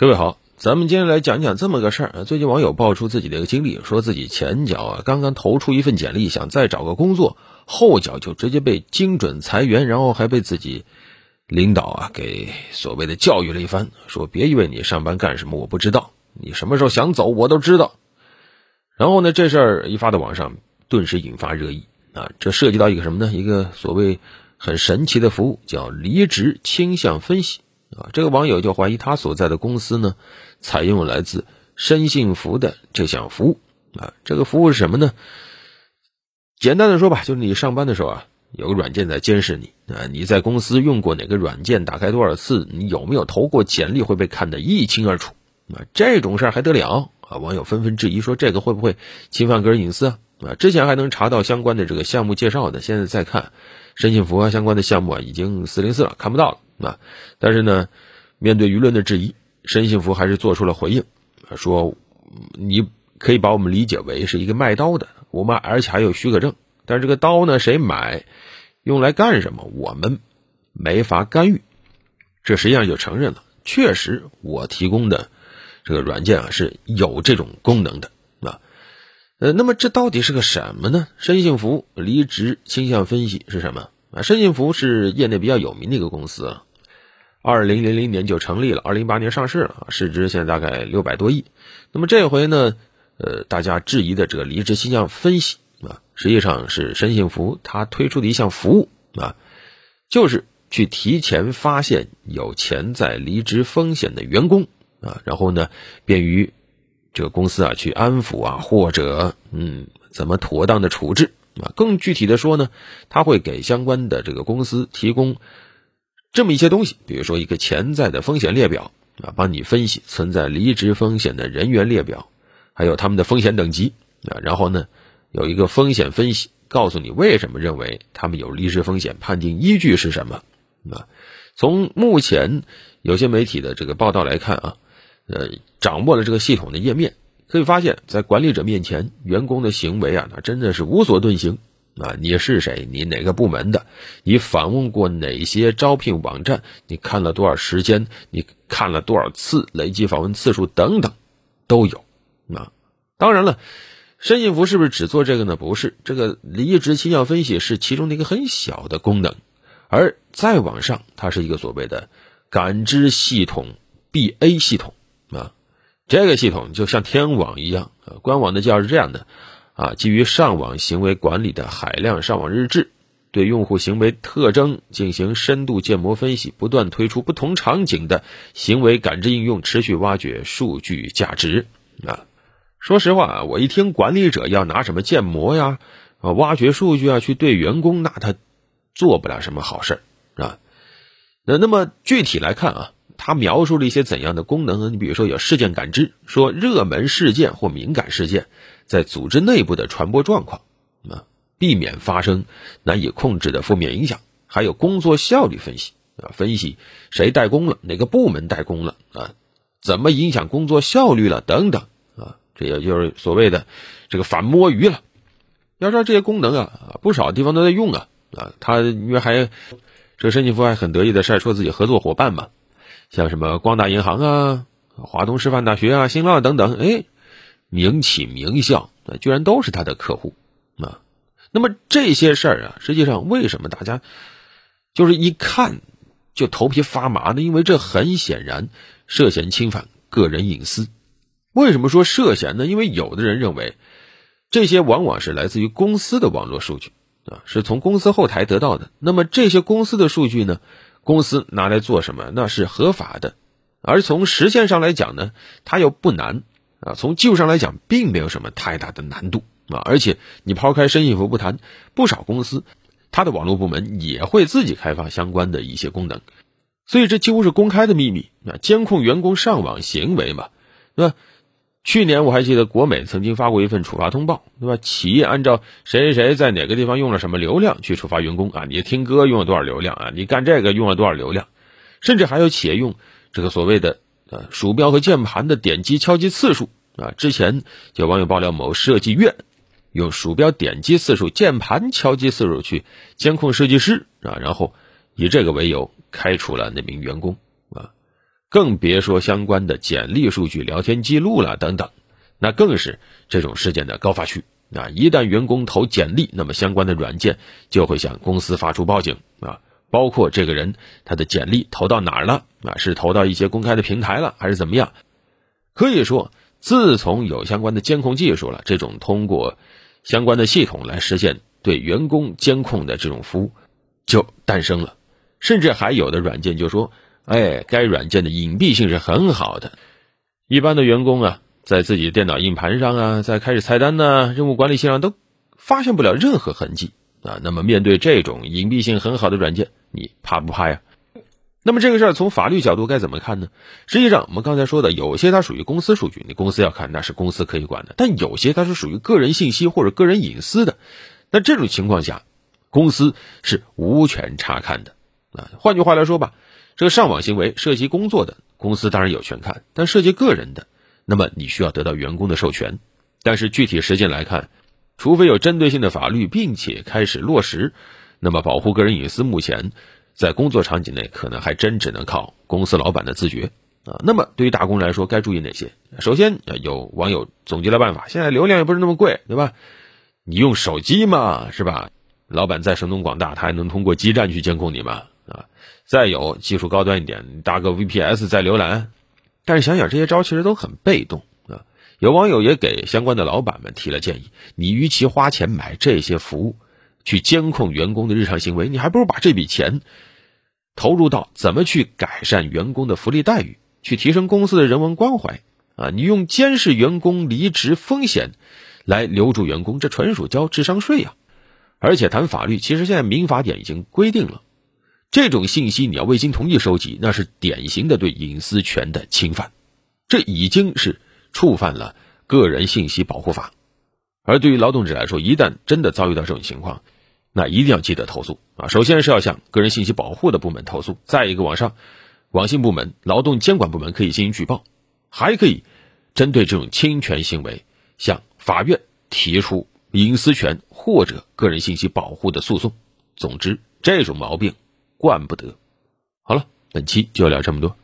各位好，咱们今天来讲讲这么个事儿。最近网友爆出自己的一个经历，说自己前脚啊刚刚投出一份简历，想再找个工作，后脚就直接被精准裁员，然后还被自己领导啊给所谓的教育了一番，说别以为你上班干什么我不知道，你什么时候想走我都知道。然后呢，这事儿一发到网上，顿时引发热议啊！这涉及到一个什么呢？一个所谓很神奇的服务，叫离职倾向分析。啊，这个网友就怀疑他所在的公司呢，采用来自深信服的这项服务。啊，这个服务是什么呢？简单的说吧，就是你上班的时候啊，有个软件在监视你。啊，你在公司用过哪个软件，打开多少次，你有没有投过简历，会被看得一清二楚。啊，这种事儿还得了？啊，网友纷纷质疑说，这个会不会侵犯个人隐私啊？啊，之前还能查到相关的这个项目介绍的，现在再看申信服啊相关的项目啊，已经四零四了，看不到了。啊，但是呢，面对舆论的质疑，申幸福还是做出了回应，说你可以把我们理解为是一个卖刀的，我们而且还有许可证，但是这个刀呢，谁买，用来干什么，我们没法干预。这实际上就承认了，确实我提供的这个软件啊是有这种功能的啊。呃，那么这到底是个什么呢？申幸福离职倾向分析是什么啊？申幸福是业内比较有名的一个公司啊。二零零零年就成立了，二零一八年上市了，市值现在大概六百多亿。那么这回呢，呃，大家质疑的这个离职倾向分析啊，实际上是申幸福它推出的一项服务啊，就是去提前发现有潜在离职风险的员工啊，然后呢，便于这个公司啊去安抚啊，或者嗯，怎么妥当的处置啊。更具体的说呢，他会给相关的这个公司提供。这么一些东西，比如说一个潜在的风险列表啊，帮你分析存在离职风险的人员列表，还有他们的风险等级啊，然后呢，有一个风险分析，告诉你为什么认为他们有离职风险，判定依据是什么啊？从目前有些媒体的这个报道来看啊，呃，掌握了这个系统的页面，可以发现，在管理者面前，员工的行为啊，那真的是无所遁形。啊，你是谁？你哪个部门的？你访问过哪些招聘网站？你看了多少时间？你看了多少次？累计访问次数等等，都有。啊，当然了，申信福是不是只做这个呢？不是，这个离职倾向分析是其中的一个很小的功能，而再往上，它是一个所谓的感知系统 BA 系统啊，这个系统就像天网一样啊，官网的介绍是这样的。啊，基于上网行为管理的海量上网日志，对用户行为特征进行深度建模分析，不断推出不同场景的行为感知应用，持续挖掘数据价值。啊，说实话，我一听管理者要拿什么建模呀，啊，挖掘数据啊，去对员工，那他做不了什么好事儿，啊。那那么具体来看啊，他描述了一些怎样的功能呢？你比如说有事件感知，说热门事件或敏感事件。在组织内部的传播状况，啊，避免发生难以控制的负面影响，还有工作效率分析，啊，分析谁代工了，哪个部门代工了，啊，怎么影响工作效率了，等等，啊，这也就是所谓的这个反摸鱼了。要知道这些功能啊，不少地方都在用啊，啊，他因为还这个申请福还很得意的晒出自己合作伙伴嘛，像什么光大银行啊、华东师范大学啊、新浪等等，哎。名企名校，居然都是他的客户啊！那么这些事儿啊，实际上为什么大家就是一看就头皮发麻呢？因为这很显然涉嫌侵犯个人隐私。为什么说涉嫌呢？因为有的人认为这些往往是来自于公司的网络数据啊，是从公司后台得到的。那么这些公司的数据呢，公司拿来做什么？那是合法的。而从实现上来讲呢，它又不难。啊，从技术上来讲，并没有什么太大的难度啊，而且你抛开深信服不谈，不少公司，它的网络部门也会自己开发相关的一些功能，所以这几乎是公开的秘密啊，监控员工上网行为嘛，对吧？去年我还记得国美曾经发过一份处罚通报，对吧？企业按照谁谁谁在哪个地方用了什么流量去处罚员工啊，你听歌用了多少流量啊，你干这个用了多少流量，甚至还有企业用这个所谓的。啊，鼠标和键盘的点击敲击次数啊，之前有网友爆料某设计院用鼠标点击次数、键盘敲击次数去监控设计师啊，然后以这个为由开除了那名员工啊。更别说相关的简历数据、聊天记录了等等，那更是这种事件的高发区。啊，一旦员工投简历，那么相关的软件就会向公司发出报警啊，包括这个人他的简历投到哪儿了啊，是投到一些公开的平台了，还是怎么样？可以说，自从有相关的监控技术了，这种通过相关的系统来实现对员工监控的这种服务就诞生了，甚至还有的软件就说，哎，该软件的隐蔽性是很好的，一般的员工啊。在自己的电脑硬盘上啊，在开始菜单呢、任务管理器上都发现不了任何痕迹啊。那么面对这种隐蔽性很好的软件，你怕不怕呀？那么这个事儿从法律角度该怎么看呢？实际上，我们刚才说的，有些它属于公司数据，你公司要看那是公司可以管的；但有些它是属于个人信息或者个人隐私的，那这种情况下，公司是无权查看的啊。换句话来说吧，这个上网行为涉及工作的，公司当然有权看；但涉及个人的，那么你需要得到员工的授权，但是具体实践来看，除非有针对性的法律，并且开始落实，那么保护个人隐私，目前在工作场景内可能还真只能靠公司老板的自觉啊。那么对于打工人来说，该注意哪些？首先，有网友总结了办法，现在流量也不是那么贵，对吧？你用手机嘛，是吧？老板再神通广大，他还能通过基站去监控你吗？啊，再有技术高端一点，搭个 VPS 再浏览。但是想想这些招其实都很被动啊！有网友也给相关的老板们提了建议：你与其花钱买这些服务，去监控员工的日常行为，你还不如把这笔钱投入到怎么去改善员工的福利待遇，去提升公司的人文关怀啊！你用监视员工离职风险来留住员工，这纯属交智商税呀！而且谈法律，其实现在民法典已经规定了。这种信息你要未经同意收集，那是典型的对隐私权的侵犯，这已经是触犯了个人信息保护法。而对于劳动者来说，一旦真的遭遇到这种情况，那一定要记得投诉啊！首先是要向个人信息保护的部门投诉，再一个网上网信部门、劳动监管部门可以进行举报，还可以针对这种侵权行为向法院提出隐私权或者个人信息保护的诉讼。总之，这种毛病。惯不得。好了，本期就聊这么多。